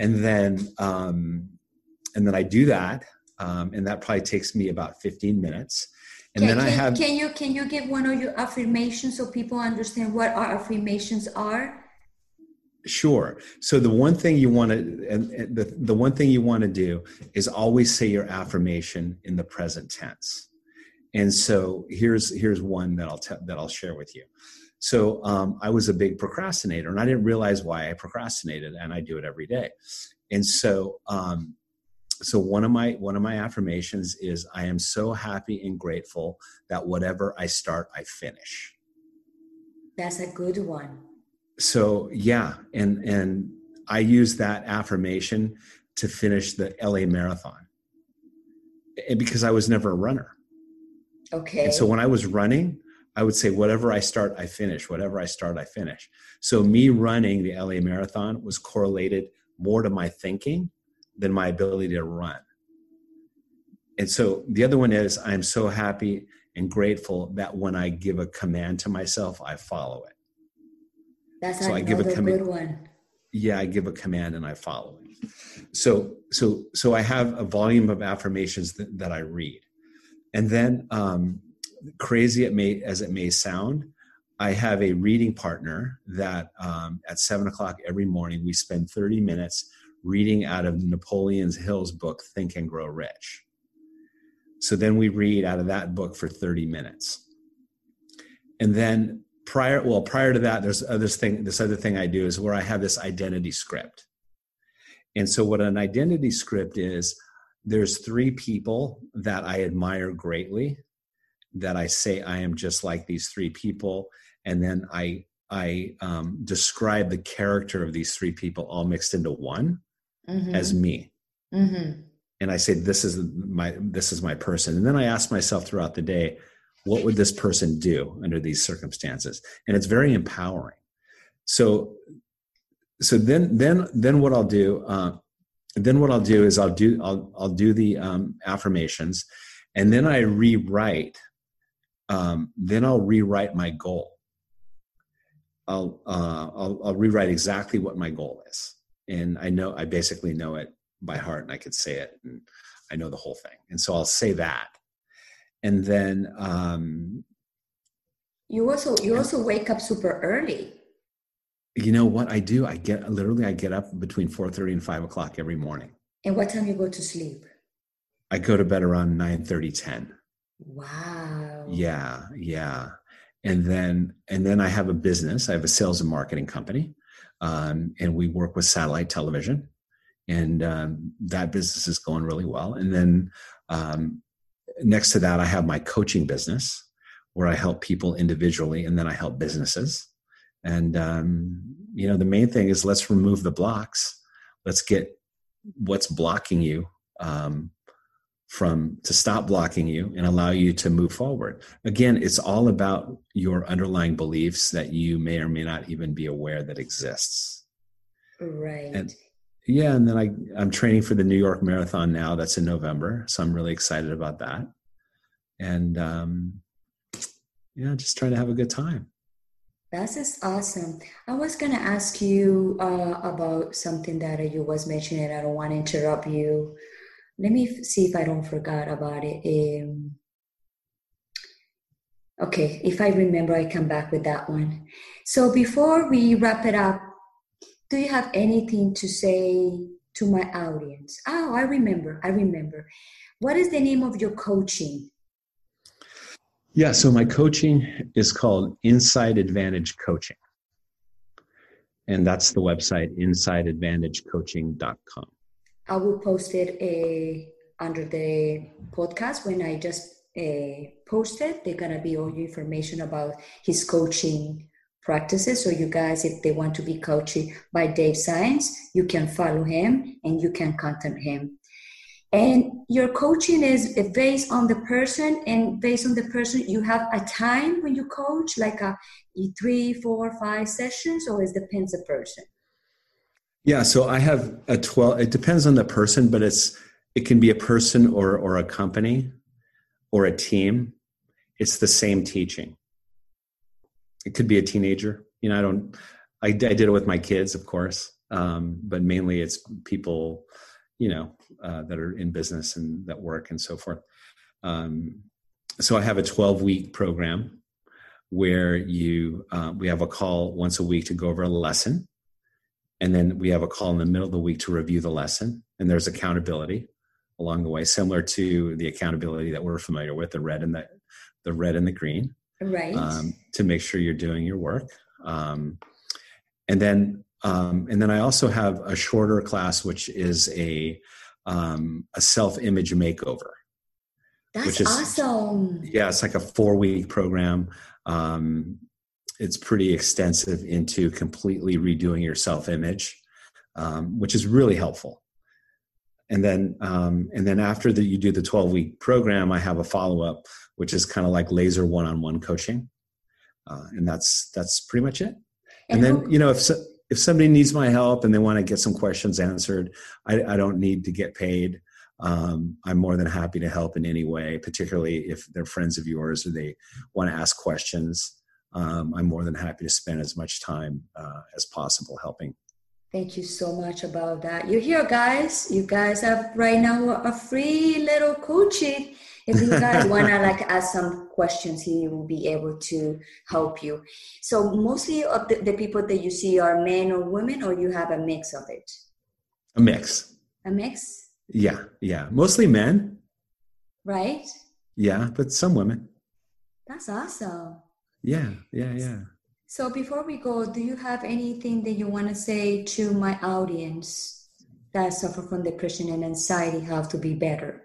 and then um, and then i do that um, and that probably takes me about 15 minutes and can, then can, i have can you can you give one of your affirmations so people understand what our affirmations are Sure. So the one thing you want to, and the, the one thing you want to do is always say your affirmation in the present tense. And so here's here's one that I'll te- that I'll share with you. So um, I was a big procrastinator, and I didn't realize why I procrastinated, and I do it every day. And so, um, so one of my one of my affirmations is, "I am so happy and grateful that whatever I start, I finish." That's a good one. So yeah, and and I use that affirmation to finish the LA marathon, and because I was never a runner. Okay. And so when I was running, I would say, whatever I start, I finish. Whatever I start, I finish. So me running the LA Marathon was correlated more to my thinking than my ability to run. And so the other one is I'm so happy and grateful that when I give a command to myself, I follow it. That's so I give a command. good one. yeah i give a command and i follow it so so so i have a volume of affirmations that, that i read and then um crazy it may as it may sound i have a reading partner that um, at seven o'clock every morning we spend 30 minutes reading out of napoleon's hill's book think and grow rich. So then we read out of that book for 30 minutes. And then prior well prior to that there's other thing this other thing i do is where i have this identity script. And so what an identity script is there's three people that i admire greatly that i say i am just like these three people. And then i i um, describe the character of these three people all mixed into one mm-hmm. as me. Mm-hmm. and i say this is my this is my person. And then i ask myself throughout the day what would this person do under these circumstances? And it's very empowering. So so then then then what i'll do uh, then what i'll do is i'll do i'll i'll do the um, affirmations and then i rewrite um, then i'll rewrite my goal. I'll, uh, I'll i'll rewrite exactly what my goal is. And i know i basically know it by heart and i could say it and i know the whole thing. And so i'll say that. And then um, you also you also wake up super early you know what i do? I get literally i get up between 4.30 and 5 o'clock every morning. And what time you go to sleep? I go to bed around 9.30 10 wow. Yeah yeah. And then and then i have a business. I have a sales and marketing company um, and we work with satellite television. And um, that business is going really well. And then um, next to that, I have my coaching business where I help people individually and then I help businesses. And, um, you know, the main thing is let's remove the blocks. Let's get what's blocking you um, from to stop blocking you and allow you to move forward. Again, it's all about your underlying beliefs that you may or may not even be aware that exists. Right. And, yeah, and then I I'm training for the New York Marathon now. That's in November, so I'm really excited about that. And um, yeah, just trying to have a good time. That's just awesome. I was gonna ask you uh, about something that you was mentioning. I don't want to interrupt you. Let me see if I don't forget about it. Um, okay, if I remember, I come back with that one. So before we wrap it up, do you have anything to say to my audience? Oh, I remember. I remember. What is the name of your coaching? Yeah, so my coaching is called Inside Advantage Coaching. And that's the website, insideadvantagecoaching.com. I will post it uh, under the podcast when I just uh, post it. They're going to be all your information about his coaching practices. So you guys, if they want to be coached by Dave Science, you can follow him and you can contact him. And your coaching is based on the person, and based on the person, you have a time when you coach, like a three, four, five sessions, or it depends the person. Yeah, so I have a twelve. It depends on the person, but it's it can be a person or or a company or a team. It's the same teaching it could be a teenager. You know, I don't. I, I did it with my kids, of course, um, but mainly it's people, you know, uh, that are in business and that work and so forth. Um, so I have a 12 week program where you uh, we have a call once a week to go over a lesson, and then we have a call in the middle of the week to review the lesson, and there's accountability along the way, similar to the accountability that we're familiar with, the red and the the red and the green right um, to make sure you're doing your work um, and then um, and then i also have a shorter class which is a um, a self-image makeover that's which is, awesome. Yeah it's like a four week program. Um, it's pretty extensive into completely redoing your self-image um, which is really helpful. And then um, and then after that you do the 12 week program i have a follow-up which is kind of like laser one-on-one coaching. Uh, and that's that's pretty much it. And, and then you know if so, if somebody needs my help and they want to get some questions answered i, I don't need to get paid um, i'm more than happy to help in any way particularly if they're friends of yours or they want to ask questions um, i'm more than happy to spend as much time uh, as possible helping Thank you so much about that. You hear, guys? You guys have right now a free little coaching. If you guys wanna like ask some questions, he will be able to help you. So mostly of the, the people that you see are men or women, or you have a mix of it. A mix. A mix. Yeah, yeah. Mostly men. Right. Yeah, but some women. That's awesome. Yeah, yeah, yeah. So before we go, do you have anything that you want to say to my audience that suffer from depression and anxiety how to be better?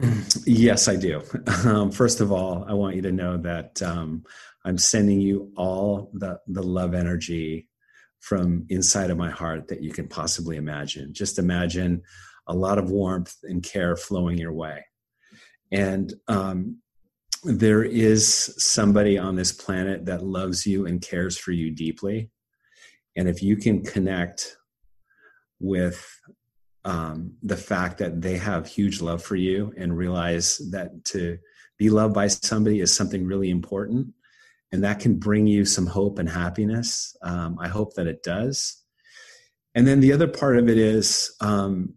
Yes, I do. Um, first of all, I want you to know that um, I'm sending you all the, the love energy from inside of my heart that you can possibly imagine. Just imagine a lot of warmth and care flowing your way. And um, there is somebody on this planet that loves you and cares for you deeply. And if you can connect with um, the fact that they have huge love for you and realize that to be loved by somebody is something really important, and that can bring you some hope and happiness. Um, I hope that it does. And then the other part of it is um,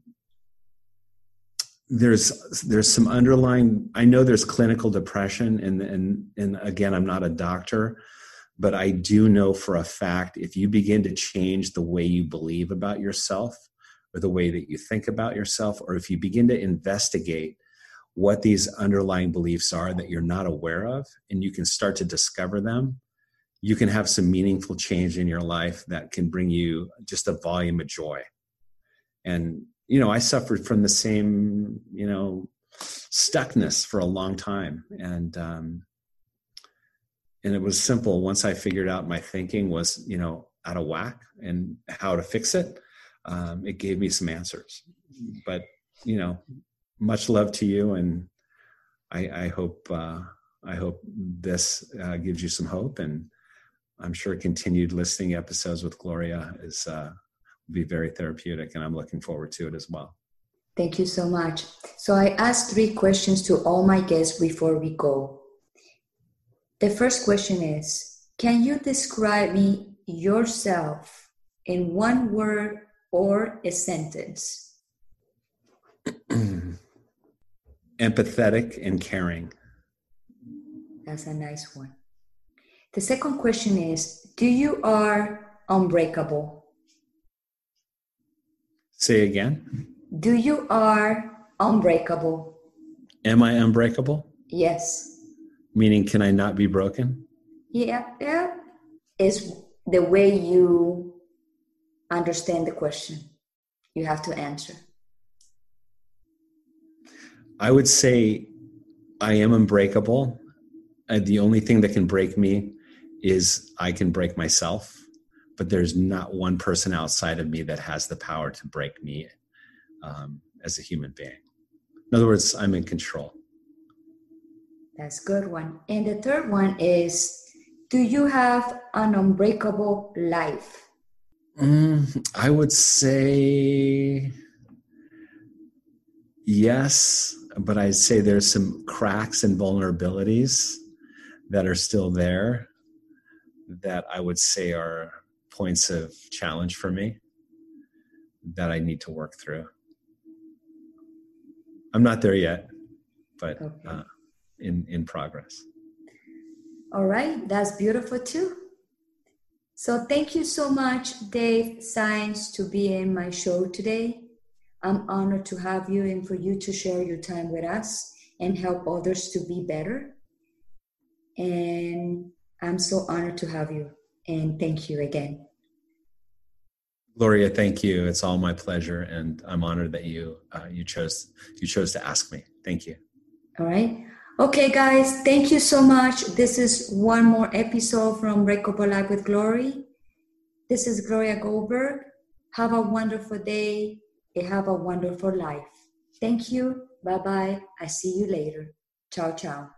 there's there's some underlying i know there's clinical depression and and and again i'm not a doctor but i do know for a fact if you begin to change the way you believe about yourself or the way that you think about yourself or if you begin to investigate what these underlying beliefs are that you're not aware of and you can start to discover them you can have some meaningful change in your life that can bring you just a volume of joy and you know, I suffered from the same, you know, stuckness for a long time. And, um, and it was simple. Once I figured out my thinking was, you know, out of whack and how to fix it, um, it gave me some answers. But, you know, much love to you. And I, I hope, uh, I hope this uh, gives you some hope. And I'm sure continued listening episodes with Gloria is, uh, be very therapeutic, and I'm looking forward to it as well. Thank you so much. So, I asked three questions to all my guests before we go. The first question is Can you describe me yourself in one word or a sentence? Empathetic and caring. That's a nice one. The second question is Do you are unbreakable? Say again. Do you are unbreakable? Am I unbreakable? Yes. Meaning, can I not be broken? Yeah, yeah. Is the way you understand the question. You have to answer. I would say I am unbreakable. Uh, the only thing that can break me is I can break myself but there's not one person outside of me that has the power to break me um, as a human being. In other words, I'm in control. That's good one. And the third one is, do you have an unbreakable life? Mm, I would say yes, but I'd say there's some cracks and vulnerabilities that are still there that I would say are points of challenge for me that I need to work through. I'm not there yet, but okay. uh, in in progress. All right, that's beautiful too. So thank you so much, Dave Science, to be in my show today. I'm honored to have you and for you to share your time with us and help others to be better. And I'm so honored to have you and thank you again. Gloria, thank you. It's all my pleasure, and I'm honored that you uh, you chose you chose to ask me. Thank you. All right. Okay, guys, thank you so much. This is one more episode from Recover Life with Glory. This is Gloria Goldberg. Have a wonderful day and have a wonderful life. Thank you. Bye bye. I see you later. Ciao, ciao.